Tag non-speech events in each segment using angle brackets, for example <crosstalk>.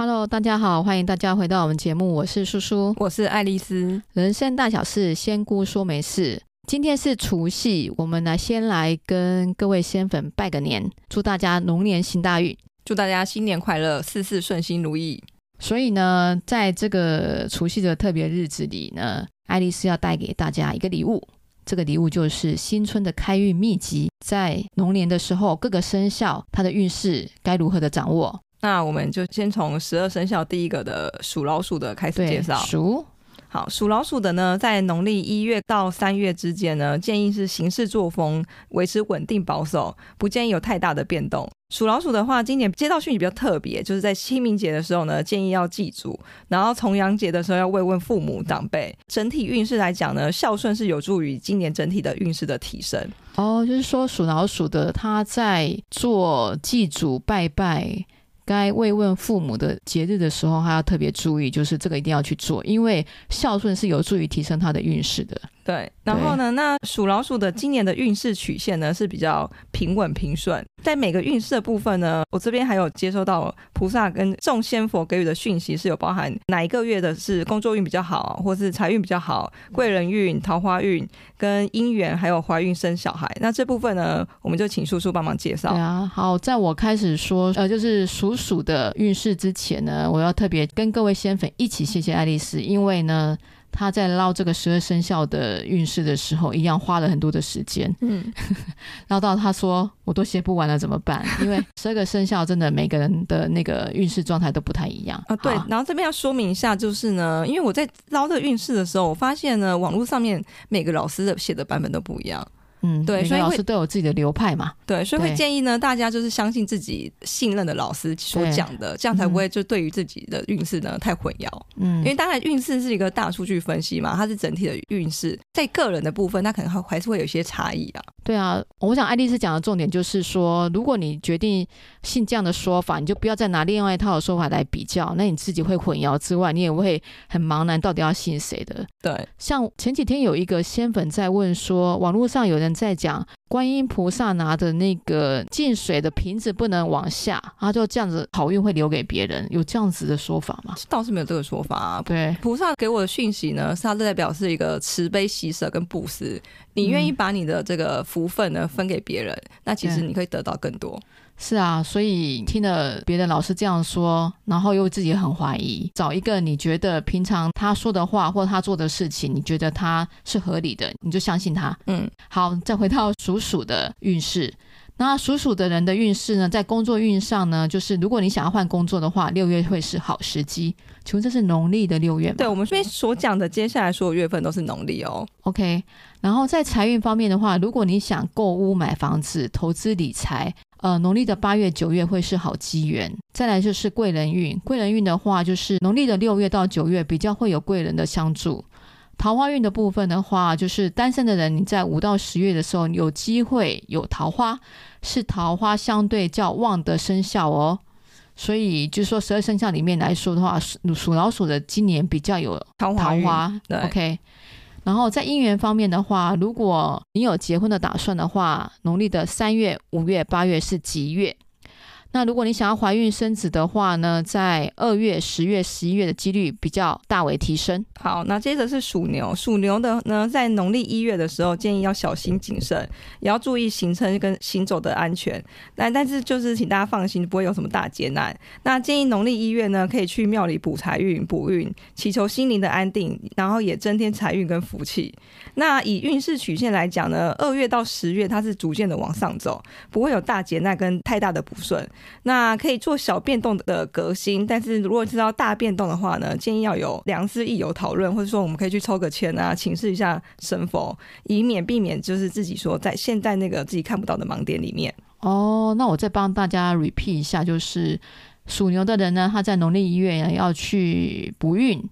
Hello，大家好，欢迎大家回到我们节目，我是叔叔，我是爱丽丝。人生大小事，仙姑说没事。今天是除夕，我们来先来跟各位仙粉拜个年，祝大家龙年行大运，祝大家新年快乐，事事顺心如意。所以呢，在这个除夕的特别日子里呢，爱丽丝要带给大家一个礼物，这个礼物就是新春的开运秘籍，在龙年的时候，各个生肖它的运势该如何的掌握。那我们就先从十二生肖第一个的属老鼠的开始介绍。属好，属老鼠的呢，在农历一月到三月之间呢，建议是行事作风维持稳定保守，不建议有太大的变动。属老鼠的话，今年接到讯息比较特别，就是在清明节的时候呢，建议要祭祖，然后重阳节的时候要慰问父母长辈。整体运势来讲呢，孝顺是有助于今年整体的运势的提升。哦，就是说属老鼠的他在做祭祖拜拜。该慰问父母的节日的时候，还要特别注意，就是这个一定要去做，因为孝顺是有助于提升他的运势的。对，然后呢，那属老鼠的今年的运势曲线呢是比较平稳平顺。在每个运势的部分呢，我这边还有接收到菩萨跟众仙佛给予的讯息，是有包含哪一个月的是工作运比较好，或是财运比较好，贵人运、桃花运跟姻缘，还有怀孕生小孩。那这部分呢，我们就请叔叔帮忙介绍。对啊，好，在我开始说呃，就是属鼠的运势之前呢，我要特别跟各位仙粉一起谢谢爱丽丝，因为呢。他在捞这个十二生肖的运势的时候，一样花了很多的时间。嗯，<laughs> 捞到他说我都写不完了，怎么办？<laughs> 因为十二个生肖真的每个人的那个运势状态都不太一样啊。对，然后这边要说明一下，就是呢，因为我在捞这个运势的时候，我发现呢，网络上面每个老师的写的版本都不一样。嗯，对，所以老师都有自己的流派嘛，对，所以会建议呢，大家就是相信自己信任的老师所讲的，这样才不会就对于自己的运势呢太混淆。嗯，因为当然运势是一个大数据分析嘛，它是整体的运势，在个人的部分，它可能还还是会有一些差异啊。对啊，我想爱丽丝讲的重点就是说，如果你决定信这样的说法，你就不要再拿另外一套的说法来比较，那你自己会混淆之外，你也会很茫然，到底要信谁的？对，像前几天有一个仙粉在问说，网络上有人。在讲观音菩萨拿的那个进水的瓶子不能往下，然后就这样子好运会留给别人，有这样子的说法吗？倒是没有这个说法啊。对，菩萨给我的讯息呢，是它代表是一个慈悲喜舍跟布施，你愿意把你的这个福分呢分给别人，嗯，那其实你可以得到更多。是啊，所以听了别的老师这样说，然后又自己很怀疑，找一个你觉得平常他说的话或他做的事情，你觉得他是合理的，你就相信他。嗯，好，再回到属鼠的运势。那属鼠的人的运势呢，在工作运上呢，就是如果你想要换工作的话，六月会是好时机。请问这是农历的六月吗？对，我们这边所讲的接下来所有月份都是农历哦。OK，然后在财运方面的话，如果你想购物、买房子、投资理财。呃，农历的八月、九月会是好机缘。再来就是贵人运，贵人运的话，就是农历的六月到九月比较会有贵人的相助。桃花运的部分的话，就是单身的人，你在五到十月的时候有机会有桃花，是桃花相对较旺的生肖哦。所以就是说，十二生肖里面来说的话，属属老鼠的今年比较有桃花。桃花对，OK。然后在姻缘方面的话，如果你有结婚的打算的话，农历的三月、五月、八月是吉月。那如果你想要怀孕生子的话呢，在二月、十月、十一月的几率比较大为提升。好，那接着是属牛，属牛的呢，在农历一月的时候，建议要小心谨慎，也要注意行程跟行走的安全。但但是就是请大家放心，不会有什么大劫难。那建议农历一月呢，可以去庙里补财运、补运，祈求心灵的安定，然后也增添财运跟福气。那以运势曲线来讲呢，二月到十月它是逐渐的往上走，不会有大劫难跟太大的不顺。那可以做小变动的革新，但是如果知道大变动的话呢，建议要有良师益友讨论，或者说我们可以去抽个签啊，请示一下神佛，以免避免就是自己说在现在那个自己看不到的盲点里面。哦，那我再帮大家 repeat 一下，就是属牛的人呢，他在农历一月要去补运。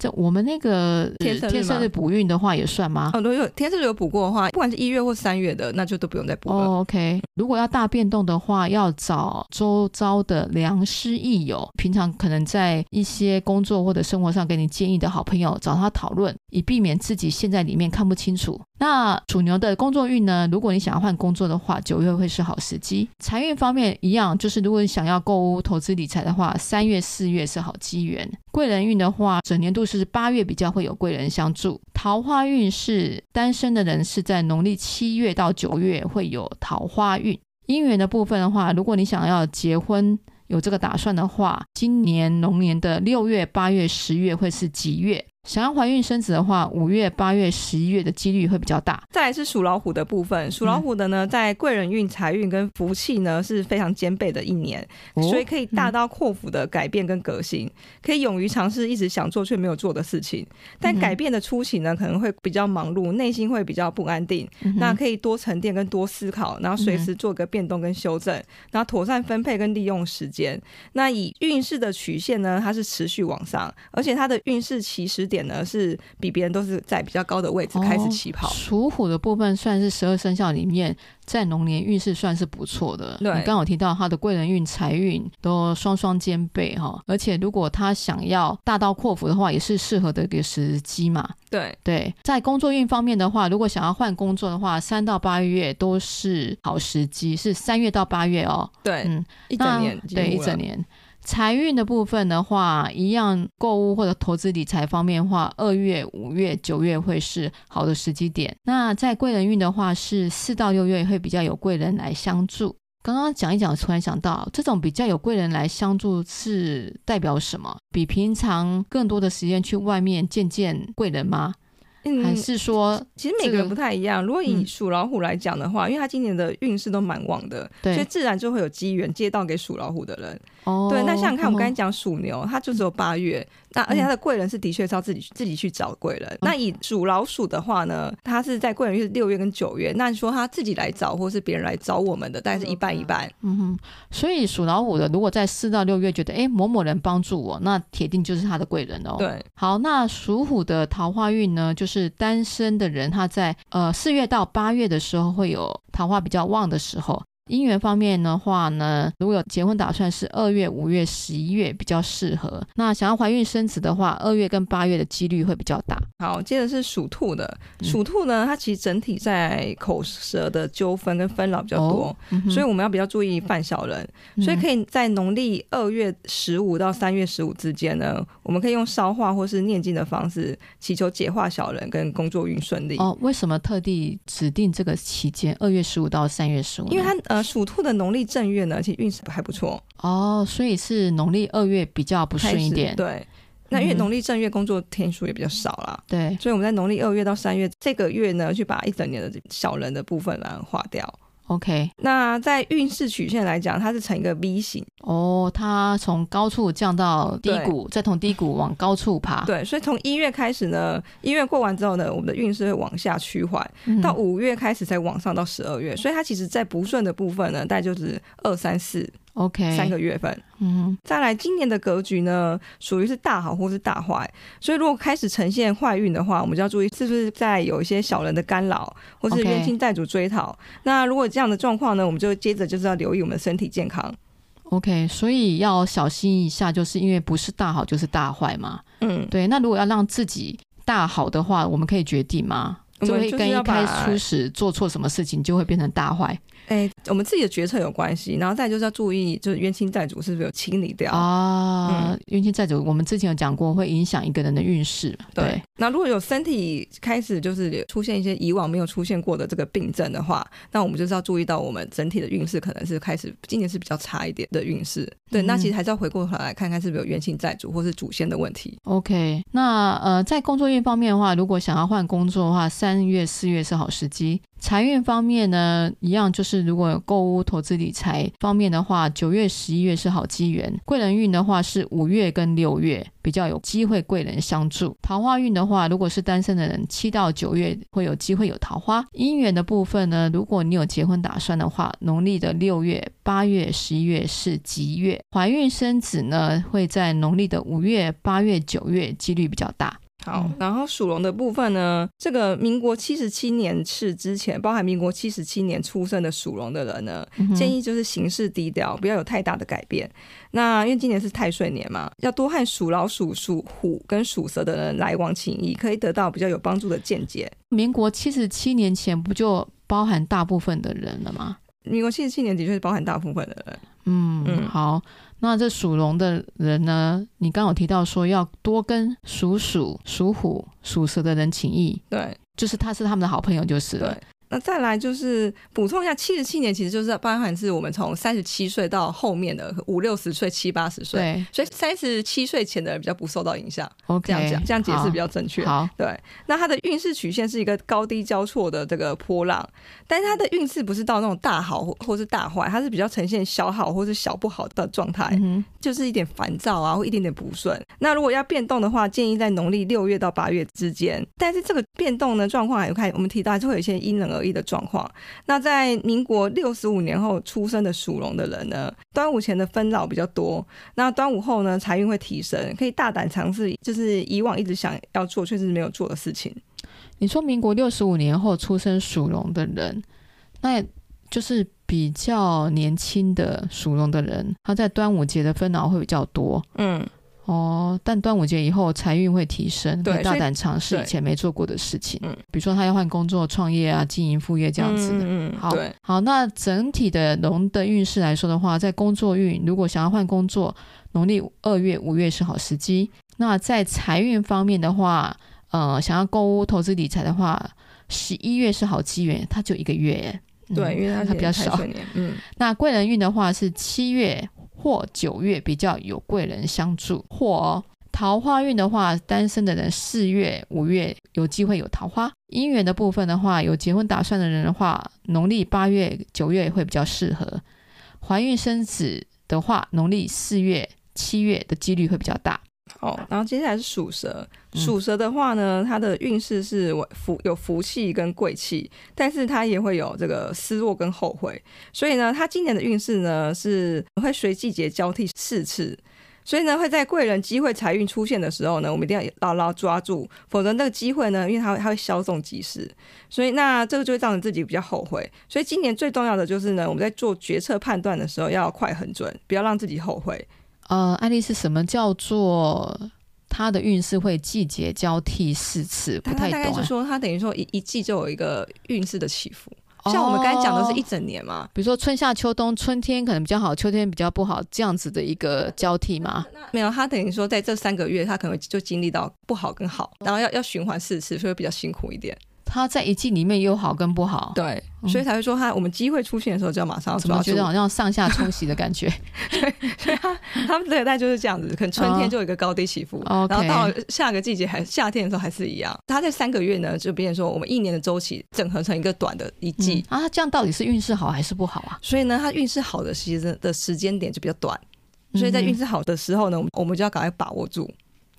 这我们那个天天生日补运的话也算吗？哦，如果有天生日有补过的话，不管是一月或三月的，那就都不用再补了。哦，OK。如果要大变动的话，要找周遭的良师益友，平常可能在一些工作或者生活上给你建议的好朋友，找他讨论，以避免自己陷在里面看不清楚。那属牛的工作运呢？如果你想要换工作的话，九月会是好时机。财运方面一样，就是如果你想要购物、投资理财的话，三月、四月是好机缘。贵人运的话，整年度是八月比较会有贵人相助。桃花运是单身的人是在农历七月到九月会有桃花运。姻缘的部分的话，如果你想要结婚，有这个打算的话，今年龙年的六月、八月、十月会是吉月。想要怀孕生子的话，五月、八月、十一月的几率会比较大。再来是属老虎的部分，属老虎的呢，在贵人运、财运跟福气呢是非常兼备的一年，哦、所以可以大刀阔斧的改变跟革新，嗯、可以勇于尝试一直想做却没有做的事情。但改变的初期呢，可能会比较忙碌，内心会比较不安定。嗯、那可以多沉淀跟多思考，然后随时做个变动跟修正，嗯、然后妥善分配跟利用时间。那以运势的曲线呢，它是持续往上，而且它的运势起始点呢是比别人都是在比较高的位置开始起跑。属、哦、虎的部分算是十二生肖里面在龙年运势算是不错的。对，你刚好提到他的贵人运、财运都双双兼备哈，而且如果他想要大刀阔斧的话，也是适合的一个时机嘛。对对，在工作运方面的话，如果想要换工作的话，三到八月都是好时机，是三月到八月哦。对，嗯，一整年，对，一整年。财运的部分的话，一样购物或者投资理财方面的话，二月、五月、九月会是好的时机点。那在贵人运的话，是四到六月会比较有贵人来相助。刚刚讲一讲，突然想到，这种比较有贵人来相助是代表什么？比平常更多的时间去外面见见贵人吗？嗯，还是说，其实每个人不太一样。如果以属老虎来讲的话，因为他今年的运势都蛮旺的，所以自然就会有机缘接到给属老虎的人。哦，对，那像你看，我们刚才讲属牛，它就只有八月，那而且他的贵人是的确是要自己自己去找贵人。那以属老鼠的话呢，它是在贵人月六月跟九月，那你说他自己来找，或是别人来找我们的，大概是一半一半。嗯哼，所以属老虎的，如果在四到六月觉得，哎，某某人帮助我，那铁定就是他的贵人哦。对，好，那属虎的桃花运呢，就是。是单身的人，他在呃四月到八月的时候会有桃花比较旺的时候。姻缘方面的话呢，如果有结婚打算，是二月、五月、十一月比较适合。那想要怀孕生子的话，二月跟八月的几率会比较大。好，接着是属兔的。属兔呢，它其实整体在口舌的纠纷跟纷扰比较多，哦嗯、所以我们要比较注意犯小人。嗯、所以可以在农历二月十五到三月十五之间呢，我们可以用烧化或是念经的方式，祈求解化小人跟工作运顺利。哦，为什么特地指定这个期间，二月十五到三月十五？因为它呃。属兔的农历正月呢，其实运势还不错哦，所以是农历二月比较不顺一点。对，那因为农历正月工作天数也比较少啦，对，所以我们在农历二月到三月这个月呢，去把一整年的小人的部分来划掉。OK，那在运势曲线来讲，它是呈一个 V 型哦，它从高处降到低谷，再从低谷往高处爬。对，所以从一月开始呢，一月过完之后呢，我们的运势会往下趋缓，嗯、到五月开始才往上到十二月，所以它其实在不顺的部分呢，大概就是二三四。OK，三个月份，嗯，再来今年的格局呢，属于是大好或是大坏，所以如果开始呈现坏运的话，我们就要注意是不是在有一些小人的干扰，或是冤亲债主追讨。那如果这样的状况呢，我们就接着就是要留意我们的身体健康。OK，所以要小心一下，就是因为不是大好就是大坏嘛。嗯，对。那如果要让自己大好的话，我们可以决定吗？就会跟一开初始做错什么事情就会变成大坏。哎，我们自己的决策有关系，然后再就是要注意，就是冤亲债主是不是有清理掉啊？嗯、冤亲债主，我们之前有讲过，会影响一个人的运势。对，那如果有身体开始就是出现一些以往没有出现过的这个病症的话，那我们就是要注意到，我们整体的运势可能是开始今年是比较差一点的运势。对，嗯、那其实还是要回过头来看看是不是有冤亲债主或是祖先的问题。OK，那呃，在工作运方面的话，如果想要换工作的话，三月、四月是好时机。财运方面呢，一样就是如果有购物、投资、理财方面的话，九月、十一月是好机缘。贵人运的话是五月跟六月比较有机会贵人相助。桃花运的话，如果是单身的人，七到九月会有机会有桃花。姻缘的部分呢，如果你有结婚打算的话，农历的六月、八月、十一月是吉月。怀孕生子呢，会在农历的五月、八月、九月几率比较大。好，然后属龙的部分呢，这个民国七十七年是之前，包含民国七十七年出生的属龙的人呢，建议就是行事低调，不要有太大的改变。那因为今年是太岁年嘛，要多和属老鼠、属虎跟属蛇的人来往情谊，可以得到比较有帮助的见解。民国七十七年前不就包含大部分的人了吗？民国七十七年的确是包含大部分的人。嗯嗯，好。那这属龙的人呢？你刚有提到说要多跟属鼠、属虎、属蛇的人情谊，对，就是他是他们的好朋友，就是了。对那再来就是补充一下，七十七年其实就是包含是我们从三十七岁到后面的五六十岁、七八十岁，对，所以三十七岁前的人比较不受到影响。OK，这样讲，这样解释比较正确。好，对。那它的运势曲线是一个高低交错的这个波浪，但是它的运势不是到那种大好或或是大坏，它是比较呈现小好或是小不好的状态，嗯、就是一点烦躁啊，或一点点不顺。那如果要变动的话，建议在农历六月到八月之间。但是这个变动呢，状况还有看，我们提到还是会有一些因人而异的状况。那在民国六十五年后出生的属龙的人呢，端午前的纷扰比较多。那端午后呢，财运会提升，可以大胆尝试，就是以往一直想要做却是没有做的事情。你说民国六十五年后出生属龙的人，那就是比较年轻的属龙的人，他在端午节的纷扰会比较多。嗯。哦，但端午节以后财运会提升，会大胆尝试以前没做过的事情，嗯，比如说他要换工作、创业啊、经营副业这样子的。嗯，好，好，那整体的龙的运势来说的话，在工作运，如果想要换工作，农历二月、五月是好时机。那在财运方面的话，呃，想要购物、投资理财的话，十一月是好机缘，它就一个月，嗯、对，因为它，它比较少。嗯，那贵人运的话是七月。或九月比较有贵人相助，或桃花运的话，单身的人四月、五月有机会有桃花。姻缘的部分的话，有结婚打算的人的话，农历八月、九月会比较适合。怀孕生子的话，农历四月、七月的几率会比较大。哦，然后接下来是属蛇，属蛇的话呢，它的运势是福有福气跟贵气，但是它也会有这个失落跟后悔，所以呢，它今年的运势呢是会随季节交替四次，所以呢会在贵人机会财运出现的时候呢，我们一定要牢牢抓住，否则那个机会呢，因为它会它会稍纵即逝，所以那这个就会造成自己比较后悔，所以今年最重要的就是呢，我们在做决策判断的时候要快很准，不要让自己后悔。呃，案例是，什么叫做它的运势会季节交替四次？不太懂、啊。大概是说，它等于说一一季就有一个运势的起伏。像我们刚才讲的是一整年嘛，比如说春夏秋冬，春天可能比较好，秋天比较不好，这样子的一个交替嘛。没有，它等于说在这三个月，它可能就经历到不好跟好，然后要要循环四次，所以比较辛苦一点。他在一季里面有好跟不好，对，所以才会说他我们机会出现的时候就要马上要抓住。怎么觉得好像上下冲洗的感觉？<laughs> 对，所以他他们这一代就是这样子，可能春天就有一个高低起伏，哦、然后到下个季节还夏天的时候还是一样。他在三个月呢，就变成说我们一年的周期整合成一个短的一季、嗯、啊，这样到底是运势好还是不好啊？所以呢，他运势好的时间的时间点就比较短，所以在运势好的时候呢，我们就要赶快把握住。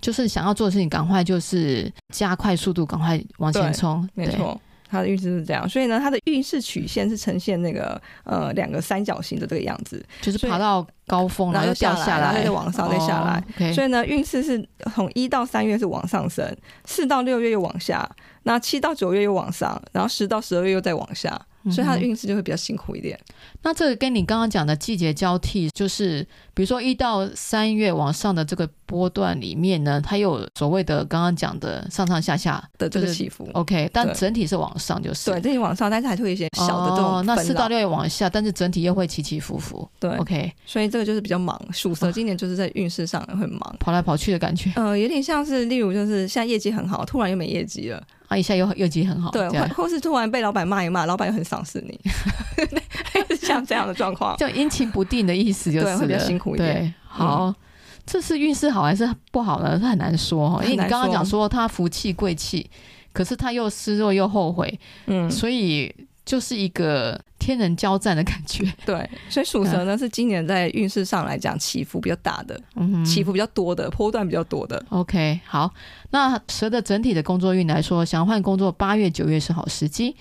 就是想要做的事情，赶快就是加快速度，赶快往前冲，没错。他的运势是这样，所以呢，他的运势曲线是呈现那个呃两个三角形的这个样子，就是爬到高峰，然后又掉下来，然后再往上再下来。Oh, okay. 所以呢，运势是从一到三月是往上升，四到六月又往下，那七到九月又往上，然后十到十二月又再往下。所以他的运势就会比较辛苦一点。嗯、那这个跟你刚刚讲的季节交替，就是比如说一到三月往上的这个波段里面呢，它有所谓的刚刚讲的上上下下的这个起伏。OK，但整体是往上，就是对，整体往上，但是还是会有一些小的这种、哦。那四到六月往下，但是整体又会起起伏伏。对，OK，所以这个就是比较忙。属蛇今年就是在运势上会忙、哦，跑来跑去的感觉。呃，有点像是，例如就是现在业绩很好，突然又没业绩了。啊，一下又又绩很好，对，或或是突然被老板骂一骂，老板又很赏识你，<laughs> 像这样的状况，就阴晴不定的意思，就是对，会比较辛苦一点。对，好，嗯、这是运势好还是不好呢？是很难说哈，因为你刚刚讲说他福气贵气，可是他又失落又后悔，嗯，所以。就是一个天人交战的感觉，<laughs> 对，所以属蛇呢、嗯、是今年在运势上来讲起伏比较大的，嗯，起伏比较多的，波段比较多的。OK，好，那蛇的整体的工作运来说，想换工作，八月、九月是好时机。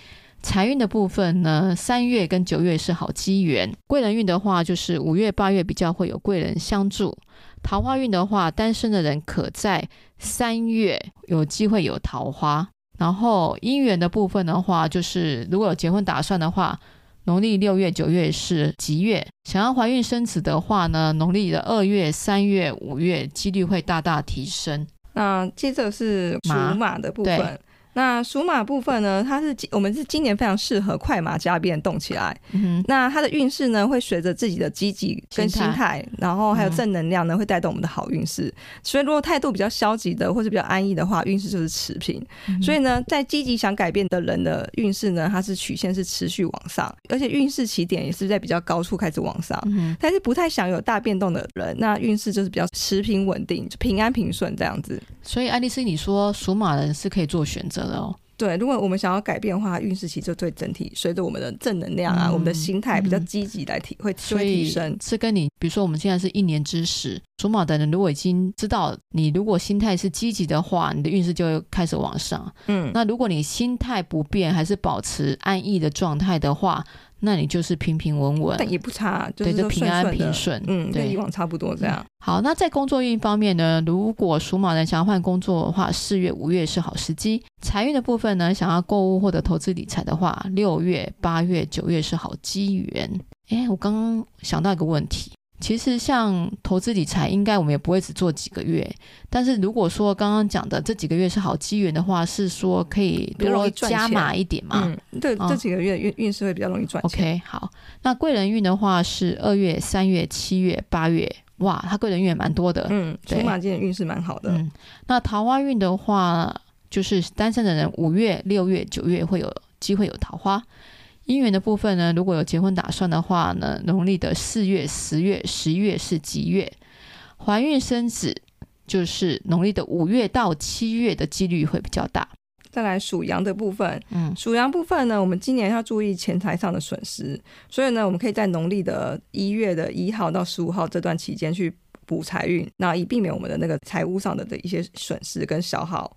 财运的部分呢，三月跟九月是好机缘。贵人运的话，就是五月、八月比较会有贵人相助。桃花运的话，单身的人可在三月有机会有桃花。然后姻缘的部分的话，就是如果有结婚打算的话，农历六月、九月是吉月。想要怀孕生子的话呢，农历的二月、三月、五月几率会大大提升。那接着是属马的部分。那属马部分呢，它是我们是今年非常适合快马加鞭动起来。嗯、那它的运势呢，会随着自己的积极跟心态，然后还有正能量呢，会带动我们的好运势。所以如果态度比较消极的，或者比较安逸的话，运势就是持平。嗯、所以呢，在积极想改变的人的运势呢，它是曲线是持续往上，而且运势起点也是在比较高处开始往上。嗯、但是不太想有大变动的人，那运势就是比较持平稳定，就平安平顺这样子。所以爱丽丝，你说属马的人是可以做选择。对，如果我们想要改变的话，运势其实就对整体随着我们的正能量啊，嗯、我们的心态比较积极来提，会会提升。是跟你，比如说我们现在是一年之时，属马的人如果已经知道你如果心态是积极的话，你的运势就会开始往上。嗯，那如果你心态不变，还是保持安逸的状态的话。那你就是平平稳稳，但也不差，就是、平安平顺，嗯，对，跟以往差不多这样、嗯。好，那在工作运方面呢？如果属马人想要换工作的话，四月、五月是好时机。财运的部分呢，想要购物或者投资理财的话，六月、八月、九月是好机缘。哎，我刚刚想到一个问题。其实像投资理财，应该我们也不会只做几个月。但是如果说刚刚讲的这几个月是好机缘的话，是说可以多加码一点嘛？嗯，对，这几个月运运势会比较容易赚钱。OK，好。那贵人运的话是二月、三月、七月、八月，哇，他贵人运也蛮多的。嗯，属马今年运势蛮好的。嗯，那桃花运的话，就是单身的人五月、六月、九月会有机会有桃花。姻缘的部分呢，如果有结婚打算的话呢，农历的四月、十月、十一月是吉月。怀孕生子就是农历的五月到七月的几率会比较大。再来属羊的部分，嗯，属羊部分呢，我们今年要注意钱财上的损失，所以呢，我们可以在农历的一月的一号到十五号这段期间去补财运，那以避免我们的那个财务上的的一些损失跟消耗。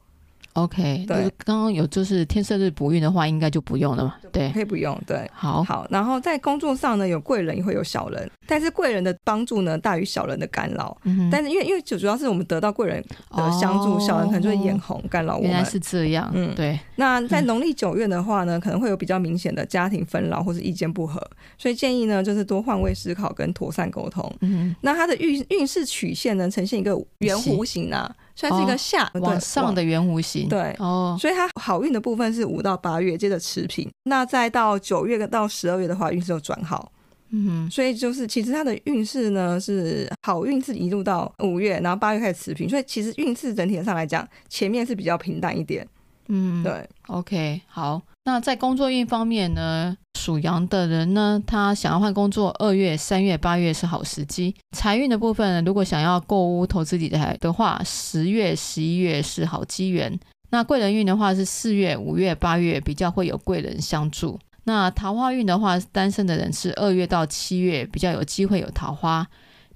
OK，对，刚刚有就是天赦日不运的话，应该就不用了嘛。对，可以不用。对，好，好。然后在工作上呢，有贵人也会有小人，但是贵人的帮助呢大于小人的干扰。嗯哼。但是因为因为主主要是我们得到贵人的相助，哦、小人可能就会眼红干扰我们。原来是这样。嗯，对。那在农历九月的话呢，可能会有比较明显的家庭纷扰或是意见不合，所以建议呢就是多换位思考跟妥善沟通。嗯哼。那它的运运势曲线呢呈现一个圆弧形啊。算是一个下、哦、往上的圆弧形，对哦，所以它好运的部分是五到八月，接着持平，那再到九月到十二月的话，运势就转好，嗯哼，所以就是其实它的运势呢是好运是一路到五月，然后八月开始持平，所以其实运势整体上来讲，前面是比较平淡一点，嗯，对，OK，好。那在工作运方面呢，属羊的人呢，他想要换工作，二月、三月、八月是好时机。财运的部分，如果想要购物、投资理财的话，十月、十一月是好机缘。那贵人运的话是四月、五月、八月比较会有贵人相助。那桃花运的话，单身的人是二月到七月比较有机会有桃花。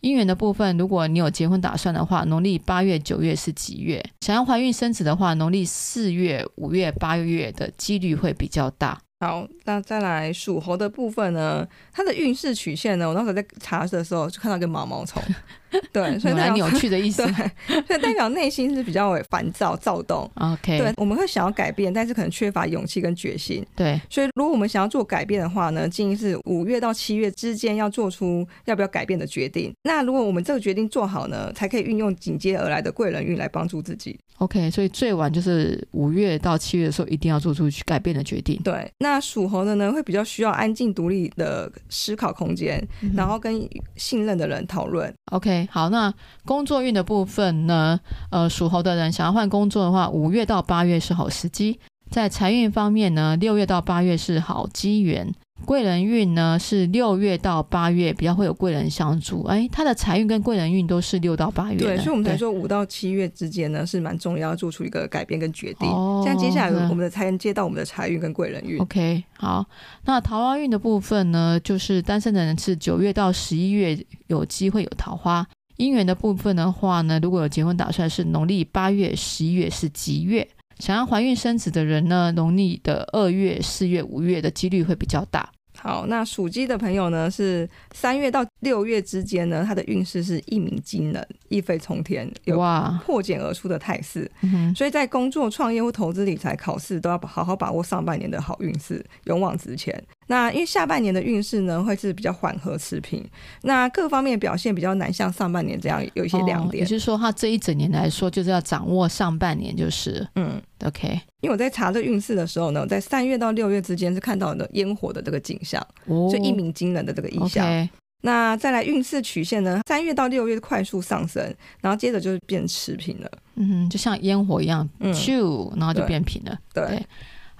姻缘的部分，如果你有结婚打算的话，农历八月、九月是吉月；想要怀孕生子的话，农历四月、五月、八月的几率会比较大。好，那再来属猴的部分呢？它的运势曲线呢？我那时候在查的时候就看到一个毛毛虫，<laughs> <laughs> 对，所以蛮扭曲的意思，<laughs> 对，所以代表内心是比较烦躁、躁动。OK，对，我们会想要改变，但是可能缺乏勇气跟决心。对，所以如果我们想要做改变的话呢，建议是五月到七月之间要做出要不要改变的决定。那如果我们这个决定做好呢，才可以运用紧接而来的贵人运来帮助自己。OK，所以最晚就是五月到七月的时候，一定要做出去改变的决定。对，那属猴的呢，会比较需要安静独立的思考空间，嗯、然后跟信任的人讨论。OK，好，那工作运的部分呢，呃，属猴的人想要换工作的话，五月到八月是好时机。在财运方面呢，六月到八月是好机缘。贵人运呢是六月到八月比较会有贵人相助，哎，他的财运跟贵人运都是六到八月。对，所以我们才说五到七月之间呢是蛮重要，做出一个改变跟决定。哦，像接下来我们的才能接到我们的财运跟贵人运。OK，好，那桃花运的部分呢，就是单身的人是九月到十一月有机会有桃花。姻缘的部分的话呢，如果有结婚打算，是农历八月、十一月是吉月。想要怀孕生子的人呢，农历的二月、四月、五月的几率会比较大。好，那属鸡的朋友呢，是三月到六月之间呢，他的运势是一鸣惊人、一飞冲天，有破茧而出的态势。哇所以在工作、创业或投资理财、考试都要好好把握上半年的好运势，勇往直前。那因为下半年的运势呢，会是比较缓和持平，那各方面表现比较难像上半年这样有一些亮点。哦、也就是说，他这一整年来说，就是要掌握上半年，就是嗯，OK。因为我在查这运势的时候呢，在三月到六月之间是看到的烟火的这个景象，哦、就一鸣惊人的这个意象。Okay 那再来运势曲线呢？三月到六月快速上升，然后接着就是变持平了。嗯，就像烟火一样，咻、嗯，然后就变平了。对。对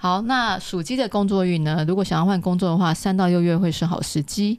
好，那属鸡的工作运呢？如果想要换工作的话，三到六月会是好时机。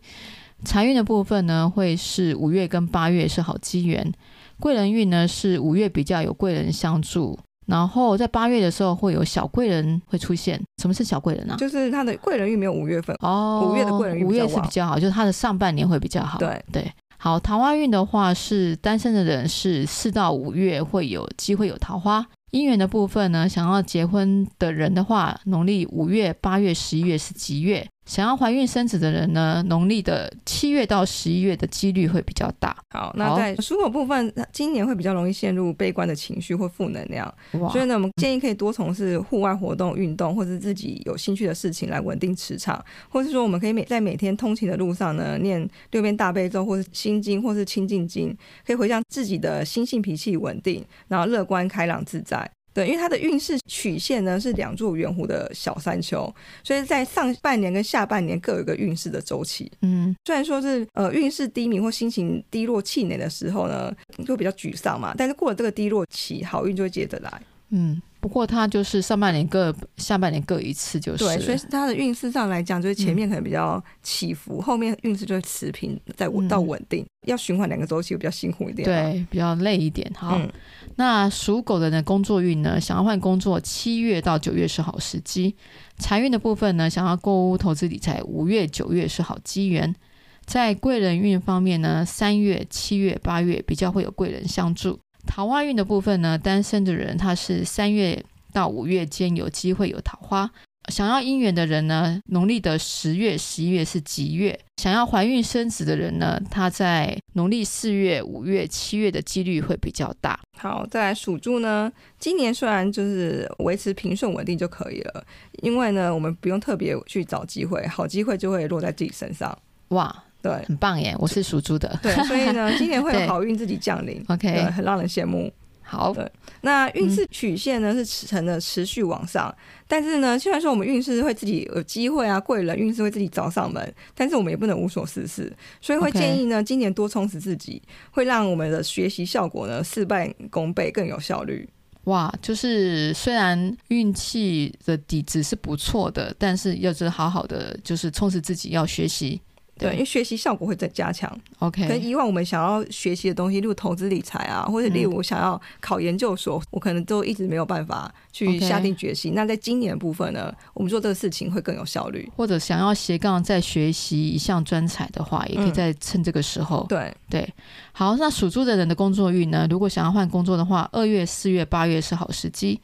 财运的部分呢，会是五月跟八月是好机缘。贵人运呢，是五月比较有贵人相助，然后在八月的时候会有小贵人会出现。什么是小贵人啊？就是他的贵人运没有五月份哦，五月的贵人运五月是比较好，就是他的上半年会比较好。对对，好，桃花运的话是单身的人是四到五月会有机会有桃花。姻缘的部分呢，想要结婚的人的话，农历五月、八月、十一月是吉月。想要怀孕生子的人呢，农历的七月到十一月的几率会比较大。好，那在属狗部分，今年会比较容易陷入悲观的情绪或负能量，所以呢，我们建议可以多从事户外活动、运动，或是自己有兴趣的事情来稳定磁场，或是说我们可以每在每天通勤的路上呢，念六遍大悲咒，或是心经，或是清净经，可以回向自己的心性脾气稳定，然后乐观开朗自在。对，因为它的运势曲线呢是两座圆弧的小山丘，所以在上半年跟下半年各有一个运势的周期。嗯，虽然说是呃运势低迷或心情低落气馁的时候呢，就比较沮丧嘛，但是过了这个低落期，好运就会接着来。嗯。不过它就是上半年各，下半年各一次，就是对，所以它的运势上来讲，就是前面可能比较起伏，嗯、后面运势就会持平，在稳到稳定。嗯、要循环两个周期，比较辛苦一点，对，比较累一点。好，嗯、那属狗的呢工作运呢？想要换工作，七月到九月是好时机。财运的部分呢？想要购屋、投资理财，五月、九月是好机缘。在贵人运方面呢？三月、七月、八月比较会有贵人相助。桃花运的部分呢，单身的人他是三月到五月间有机会有桃花。想要姻缘的人呢，农历的十月、十一月是吉月。想要怀孕生子的人呢，他在农历四月、五月、七月的几率会比较大。好，再来属猪呢，今年虽然就是维持平顺稳定就可以了，因为呢，我们不用特别去找机会，好机会就会落在自己身上。哇！对，很棒耶！我是属猪的，对，所以呢，<laughs> 今年会有好运自己降临，OK，很让人羡慕。好，对，那运势曲线呢、嗯、是成了持续往上，但是呢，虽然说我们运势会自己有机会啊，贵人运势会自己找上门，但是我们也不能无所事事，所以会建议呢今年多充实自己，会让我们的学习效果呢事半功倍，更有效率。哇，就是虽然运气的底子是不错的，但是要是好好的就是充实自己，要学习。对，因为学习效果会再加强。OK，跟以往我们想要学习的东西，例如投资理财啊，或者例如我想要考研究所，嗯、我可能都一直没有办法去下定决心。那在今年的部分呢，我们做这个事情会更有效率。或者想要斜杠再学习一项专才的话，也可以在趁这个时候。嗯、对对，好，那属猪的人的工作运呢？如果想要换工作的话，二月、四月、八月是好时机。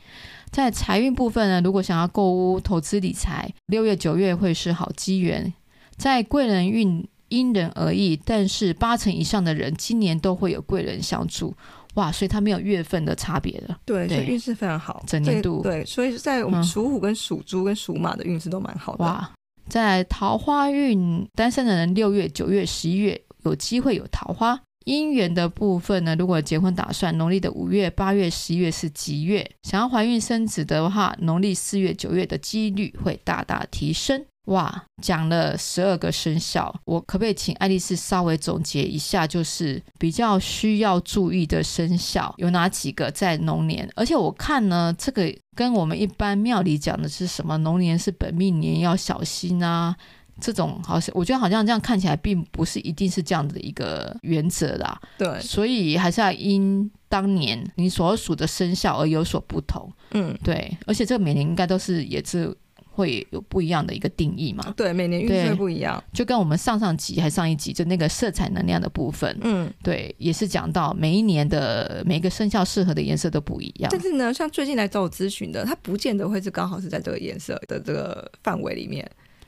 在财运部分呢，如果想要购屋、投资理财，六月、九月会是好机缘。在贵人运因人而异，但是八成以上的人今年都会有贵人相助，哇！所以它没有月份的差别的，对，对，所以运势非常好，整年度对，所以在我们属虎跟属猪跟属马的运势都蛮好的，哇！在桃花运，单身的人六月、九月、十一月有机会有桃花。姻缘的部分呢，如果结婚打算，农历的五月、八月、十一月是吉月，想要怀孕生子的话，农历四月、九月的几率会大大提升。哇，讲了十二个生肖，我可不可以请爱丽丝稍微总结一下，就是比较需要注意的生肖有哪几个在龙年？而且我看呢，这个跟我们一般庙里讲的是什么？龙年是本命年，要小心啊，这种好像我觉得好像这样看起来并不是一定是这样的一个原则啦。对，所以还是要因当年你所属的生肖而有所不同。嗯，对，而且这个每年应该都是也是。会有不一样的一个定义嘛？对，每年运势会不一样，就跟我们上上集还上一集就那个色彩能量的部分，嗯，对，也是讲到每一年的每个生肖适合的颜色都不一样。但是呢，像最近来找我咨询的，他不见得会是刚好是在这个颜色的这个范围里面。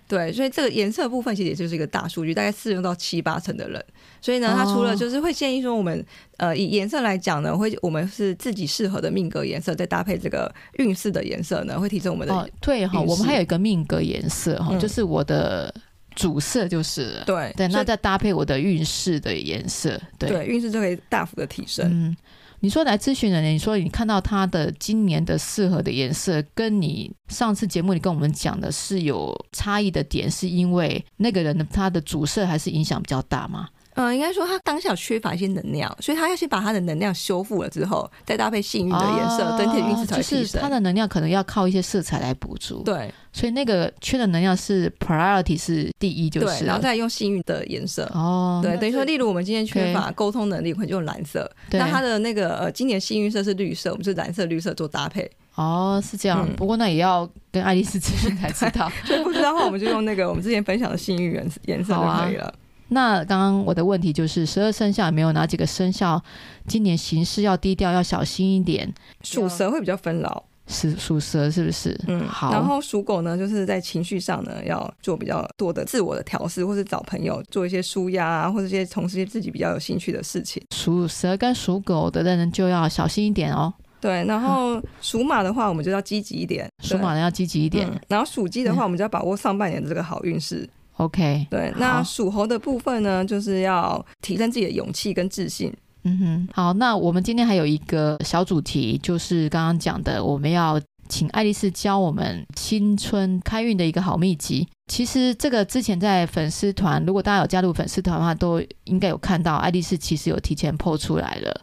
对，所以这个颜色部分其实也就是一个大数据，大概适用到七八成的人。所以呢，他除了就是会建议说，我们、哦、呃以颜色来讲呢，会我们是自己适合的命格颜色，再搭配这个运势的颜色呢，会提升我们的哦。对哈，我们还有一个命格颜色哈，嗯、就是我的主色就是对对，那再搭配我的运势的颜色，对对，运势就可以大幅的提升。嗯。你说来咨询的人，你说你看到他的今年的适合的颜色，跟你上次节目里跟我们讲的是有差异的点，是因为那个人的他的主色还是影响比较大吗？嗯，应该说他当下缺乏一些能量，所以他要先把他的能量修复了之后，再搭配幸运的颜色，整体运势才会提升。就是他的能量可能要靠一些色彩来补足。对，所以那个缺的能量是 priority 是第一，就是然后再用幸运的颜色。哦，对，等于说，例如我们今天缺乏沟通能力，可能就用蓝色。对那他的那个呃，今年幸运色是绿色，我们就蓝色、绿色做搭配。哦，是这样。嗯、不过那也要跟爱丽丝咨询才知道。<laughs> 所以不知道的话，我们就用那个我们之前分享的幸运颜颜色就可以了。那刚刚我的问题就是，十二生肖有没有哪几个生肖今年行事要低调，要小心一点？属蛇会比较分老，是属蛇是不是？嗯，好。然后属狗呢，就是在情绪上呢，要做比较多的自我的调试，或是找朋友做一些舒压啊，或者一些从事一些自己比较有兴趣的事情。属蛇跟属狗的人就要小心一点哦。对，然后属马的话，我们就要积极一点。属马的要积极一点。嗯、然后属鸡的话，我们就要把握上半年的这个好运势。OK，对，那属猴的部分呢，就是要提升自己的勇气跟自信。嗯哼，好，那我们今天还有一个小主题，就是刚刚讲的，我们要请爱丽丝教我们新春开运的一个好秘籍。其实这个之前在粉丝团，如果大家有加入粉丝团的话，都应该有看到，爱丽丝其实有提前 po 出来了。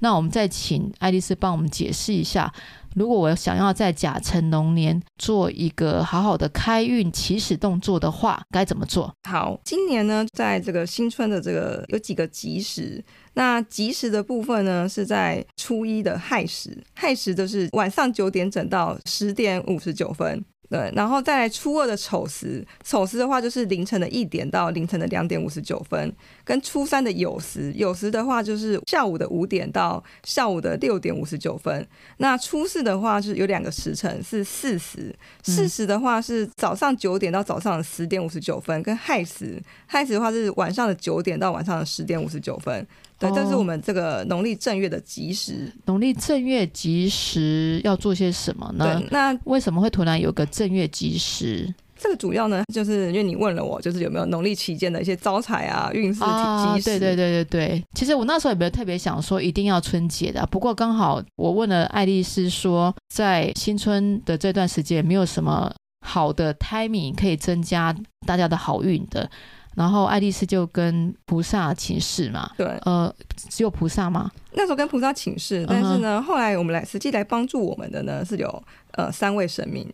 那我们再请爱丽丝帮我们解释一下。如果我想要在甲辰龙年做一个好好的开运起始动作的话，该怎么做？好，今年呢，在这个新春的这个有几个吉时，那吉时的部分呢，是在初一的亥时，亥时就是晚上九点整到十点五十九分。对，然后再来初二的丑时，丑时的话就是凌晨的一点到凌晨的两点五十九分，跟初三的酉时，酉时的话就是下午的五点到下午的六点五十九分。那初四的话就是有两个时辰是巳时，巳时的话是早上九点到早上的十点五十九分，跟亥时，亥时的话是晚上的九点到晚上的十点五十九分。对，这是我们这个农历正月的吉时。农历正月吉时要做些什么呢？那为什么会突然有个正月吉时？这个主要呢，就是因为你问了我，就是有没有农历期间的一些招财啊、运势吉时。对对对对对。其实我那时候也没有特别想说一定要春节的，不过刚好我问了爱丽丝说，在新春的这段时间没有什么好的 timing 可以增加大家的好运的。然后爱丽丝就跟菩萨请示嘛，对，呃，只有菩萨吗？那时候跟菩萨请示，但是呢，uh. 后来我们来实际来帮助我们的呢，是有呃三位神明，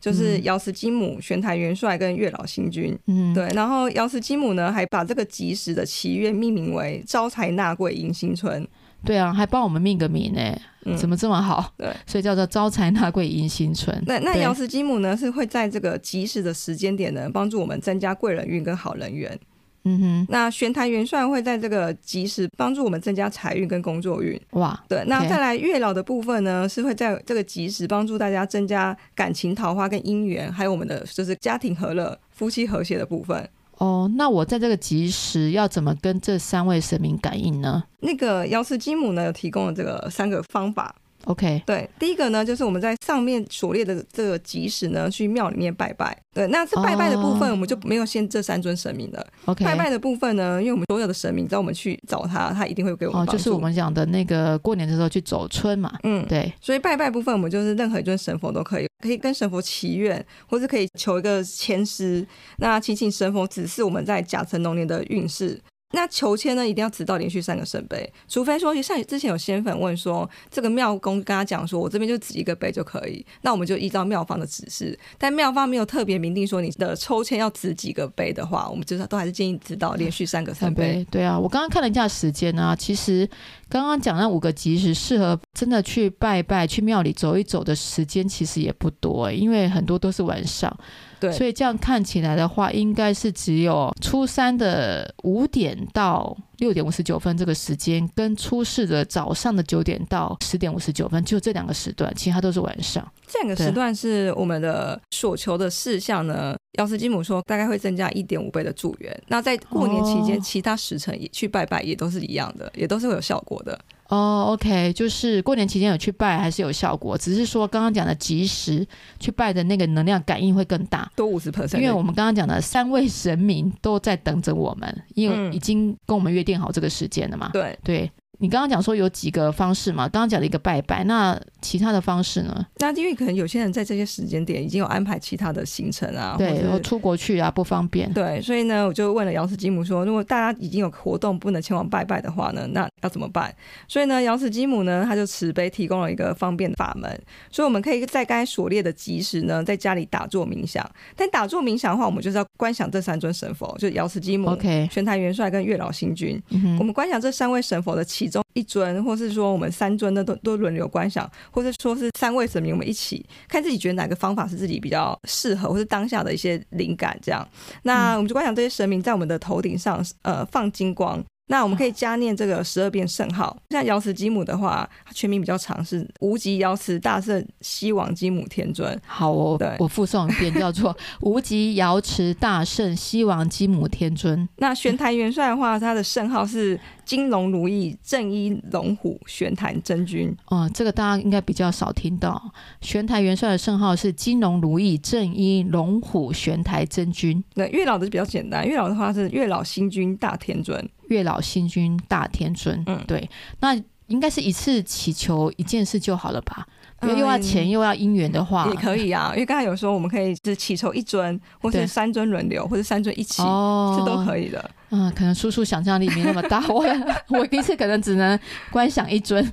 就是瑶池金母、玄台元帅跟月老星君，嗯，对。然后瑶池金母呢，还把这个吉时的祈愿命名为招财纳贵迎新春。对啊，还帮我们命个名呢，嗯、怎么这么好？对，所以叫做招财纳贵迎新春。那那瑶池金母呢，是会在这个及时的时间点呢，帮助我们增加贵人运跟好人缘。嗯哼。那玄坛元帅会在这个及时帮助我们增加财运跟工作运。哇，对。那再来月老的部分呢，是会在这个及时帮助大家增加感情桃花跟姻缘，还有我们的就是家庭和乐、夫妻和谐的部分。哦，那我在这个吉时要怎么跟这三位神明感应呢？那个瑶池金姆呢，有提供了这个三个方法。OK，对，第一个呢，就是我们在上面所列的这个吉时呢，去庙里面拜拜。对，那是拜拜的部分，我们就没有限这三尊神明了。OK，拜拜的部分呢，因为我们所有的神明，只要我们去找他，他一定会给我们就是我们讲的那个过年的时候去走春嘛。嗯，对。所以拜拜部分，我们就是任何一尊神佛都可以，可以跟神佛祈愿，或是可以求一个签师。那祈请神佛指示我们在甲辰龙年的运势。那求签呢，一定要直到连续三个圣杯，除非说像之前有仙粉问说，这个庙公跟他讲说，我这边就指一个杯就可以，那我们就依照庙方的指示。但庙方没有特别明定说你的抽签要指几个杯的话，我们就是都还是建议掷到连续三个圣杯。对啊，我刚刚看了一下时间啊，其实刚刚讲那五个吉时适合真的去拜拜、去庙里走一走的时间其实也不多，因为很多都是晚上。对，所以这样看起来的话，应该是只有初三的五点到六点五十九分这个时间，跟初四的早上的九点到十点五十九分，就这两个时段，其他都是晚上。这两个时段是我们的所求的事项呢。瑶池金姆说，大概会增加一点五倍的助缘。那在过年期间，其他时辰也去拜拜，也都是一样的，也都是会有效果的。哦，OK，就是过年期间有去拜还是有效果，只是说刚刚讲的及时去拜的那个能量感应会更大，多五十 percent。因为我们刚刚讲的三位神明都在等着我们，因为已经跟我们约定好这个时间了嘛。对、嗯、对。你刚刚讲说有几个方式嘛？刚刚讲了一个拜拜，那其他的方式呢？那因为可能有些人在这些时间点已经有安排其他的行程啊，对，然后出国去啊不方便。对，所以呢，我就问了姚氏基姆说，如果大家已经有活动不能前往拜拜的话呢，那要怎么办？所以呢，姚氏基姆呢，他就慈悲提供了一个方便的法门，所以我们可以在该所列的吉时呢，在家里打坐冥想。但打坐冥想的话，我们就是要观想这三尊神佛，就是瑶池金母、OK、玄台元帅跟月老星君。嗯、我们观想这三位神佛的其中一尊，或是说我们三尊的，都都轮流观想，或是说是三位神明，我们一起看自己觉得哪个方法是自己比较适合，或是当下的一些灵感这样。那我们就观想这些神明在我们的头顶上，呃，放金光。那我们可以加念这个十二遍圣号。像瑶池金母的话，它全名比较长，是无极瑶池大圣西王金母天尊。好哦，对，我附送一遍，叫做 <laughs> 无极瑶池大圣西王金母天尊。那玄坛元帅的话，他的圣号是。金龙如意正一龙虎玄坛真君哦，这个大家应该比较少听到。玄坛元帅的圣号是金龙如意正一龙虎玄台真君。那月老的比较简单，月老的话是月老星君大天尊。月老星君大天尊，嗯，对，那应该是一次祈求一件事就好了吧？因为又要钱又要姻缘的话，也可以啊。<laughs> 因为刚才有说我们可以是祈求一尊，或是三尊轮流，或是三尊一起，这，都可以的。嗯，可能叔叔想象力没那么大，我我第一次可能只能观想一尊，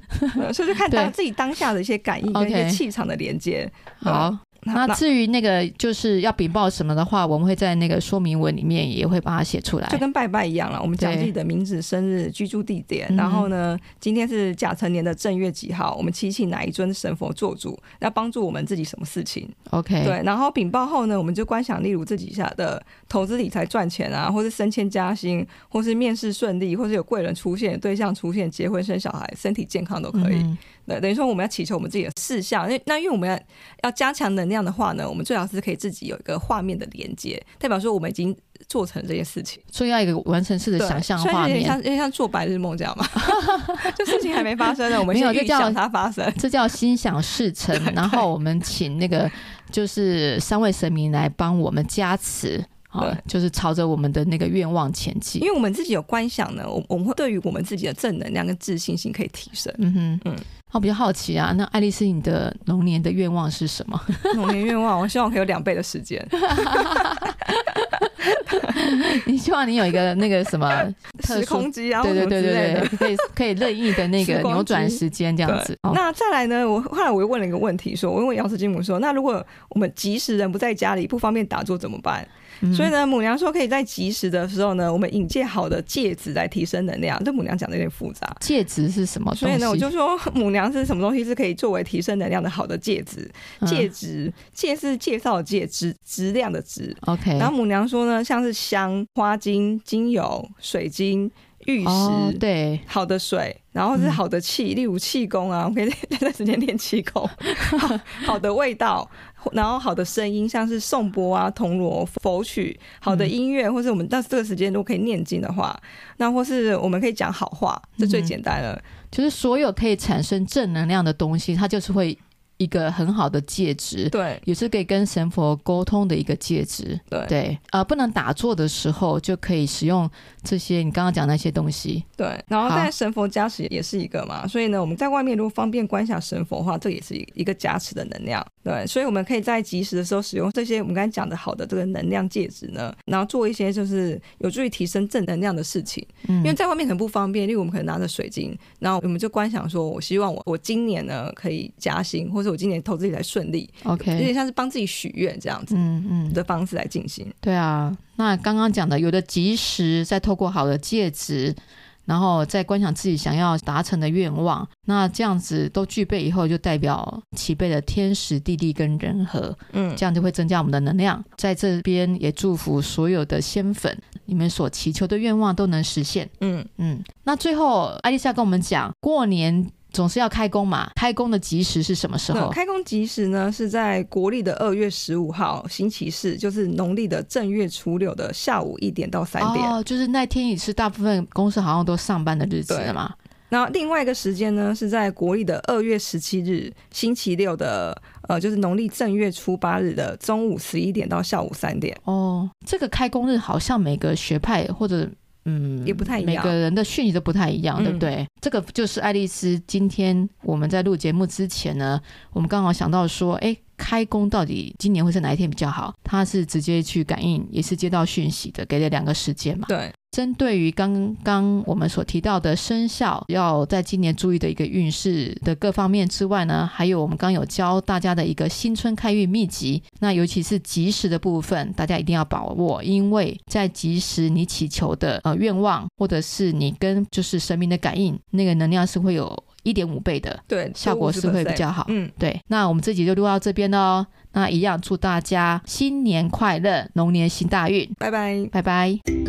所以就看当自己当下的一些感应跟一些气场的连接。好。那至于那个就是要禀报什么的话，我们会在那个说明文里面也会把它写出来，就跟拜拜一样了。我们讲自己的名字、生日、居住地点，然后呢，今天是甲辰年的正月几号，我们祈请哪一尊神佛做主，要帮助我们自己什么事情？OK，对。然后禀报后呢，我们就观想，例如自己下的投资理财赚钱啊，或是升迁加薪，或是面试顺利，或是有贵人出现、对象出现、结婚生小孩、身体健康都可以。嗯对，等于说我们要祈求我们自己的事项，那那因为我们要要加强能量的话呢，我们最好是可以自己有一个画面的连接，代表说我们已经做成这件事情，所以要一个完成式的想象画面，有点像有点像做白日梦这样嘛，<laughs> 就事情还没发生呢，我们先预想它发生，这叫心想事 <laughs> 成，然后我们请那个就是三位神明来帮我们加持。好，就是朝着我们的那个愿望前进。因为我们自己有观想呢，我我们会对于我们自己的正能量跟自信心可以提升。嗯哼，嗯，我比较好奇啊，那爱丽丝，你的龙年的愿望是什么？龙年愿望，我希望可以有两倍的时间。<laughs> 你希望你有一个那个什么 <laughs> 时空机啊？对对对对对，可以可以任意的那个扭转时间这样子。那再来呢？我后来我又问了一个问题，说，我问瑶池金母说，那如果我们即时人不在家里，不方便打坐怎么办？所以呢，母娘说可以在及时的时候呢，我们引介好的介质来提升能量。这母娘讲的有点复杂，介质是什么？所以呢，我就说母娘是什么东西是可以作为提升能量的好的介质？介质，介是介绍的介，质质量的质。OK。然后母娘说呢，像是香、花精、精油、水晶、玉石，哦、对，好的水，然后是好的气，嗯、例如气功啊，我可以那段时间练气功 <laughs> 好。好的味道。然后好的声音，像是颂钵啊、铜锣、佛曲，好的音乐，或是我们到这个时间都可以念经的话，那或是我们可以讲好话，这最简单了。就是所有可以产生正能量的东西，它就是会。一个很好的介质，对，也是可以跟神佛沟通的一个介质，对对，呃，不能打坐的时候就可以使用这些你刚刚讲那些东西，对，然后在神佛加持也是一个嘛，所以呢，我们在外面如果方便观想神佛的话，这也是一个加持的能量，对，所以我们可以在及时的时候使用这些我们刚才讲的好的这个能量戒指呢，然后做一些就是有助于提升正能量的事情，嗯，因为在外面很不方便，例如我们可能拿着水晶，然后我们就观想说，我希望我我今年呢可以加薪，或者我今年投资理财顺利，OK，有点像是帮自己许愿这样子，嗯嗯。的方式来进行。对啊，那刚刚讲的有的及时再透过好的介质，然后再观想自己想要达成的愿望。那这样子都具备以后，就代表齐备了天时地利跟人和，嗯，这样就会增加我们的能量。在这边也祝福所有的仙粉，你们所祈求的愿望都能实现。嗯嗯。那最后，艾丽莎跟我们讲，过年。总是要开工嘛，开工的吉时是什么时候？开工吉时呢，是在国历的二月十五号星期四，就是农历的正月初六的下午一点到三点。哦，就是那天也是大部分公司好像都上班的日子了嘛。那另外一个时间呢，是在国历的二月十七日星期六的，呃，就是农历正月初八日的中午十一点到下午三点。哦，这个开工日好像每个学派或者。嗯，也不太一样，每个人的讯息都不太一样，对不对？嗯、这个就是爱丽丝今天我们在录节目之前呢，我们刚好想到说，哎，开工到底今年会是哪一天比较好？他是直接去感应，也是接到讯息的，给了两个时间嘛。对。针对于刚刚我们所提到的生肖，要在今年注意的一个运势的各方面之外呢，还有我们刚有教大家的一个新春开运秘籍。那尤其是吉时的部分，大家一定要把握，因为在吉时你祈求的呃愿望，或者是你跟就是神明的感应，那个能量是会有一点五倍的，对，效果是会比较好。嗯，对。那我们这集就录到这边哦。那一样祝大家新年快乐，龙年行大运，拜拜，拜拜。